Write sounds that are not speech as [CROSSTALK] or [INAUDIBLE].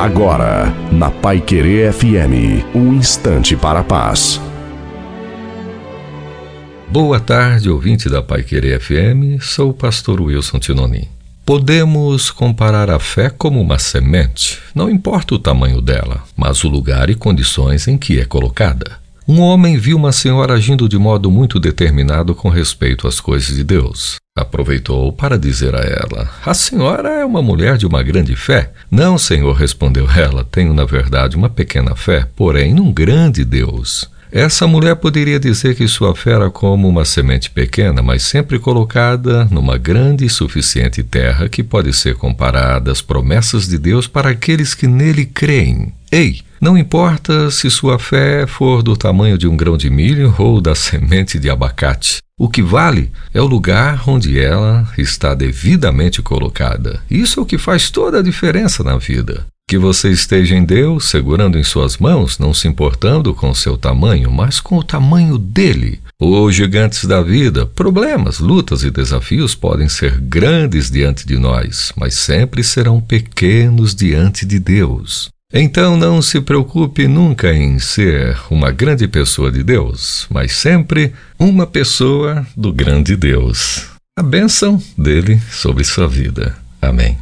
Agora, na Pai Querer FM, um instante para a paz. Boa tarde, ouvinte da Pai Querer FM. Sou o pastor Wilson Tinoni. Podemos comparar a fé como uma semente, não importa o tamanho dela, mas o lugar e condições em que é colocada. Um homem viu uma senhora agindo de modo muito determinado com respeito às coisas de Deus. Aproveitou para dizer a ela: A senhora é uma mulher de uma grande fé. Não, senhor, respondeu ela. Tenho, na verdade, uma pequena fé, porém num grande Deus. Essa mulher poderia dizer que sua fé era como uma semente pequena, mas sempre colocada numa grande e suficiente terra que pode ser comparada às promessas de Deus para aqueles que nele creem. Ei, não importa se sua fé for do tamanho de um grão de milho [LAUGHS] ou da semente de abacate. O que vale é o lugar onde ela está devidamente colocada. Isso é o que faz toda a diferença na vida. Que você esteja em Deus, segurando em suas mãos, não se importando com o seu tamanho, mas com o tamanho dele. Os gigantes da vida, problemas, lutas e desafios podem ser grandes diante de nós, mas sempre serão pequenos diante de Deus. Então não se preocupe nunca em ser uma grande pessoa de Deus, mas sempre uma pessoa do grande Deus. A bênção dele sobre sua vida. Amém.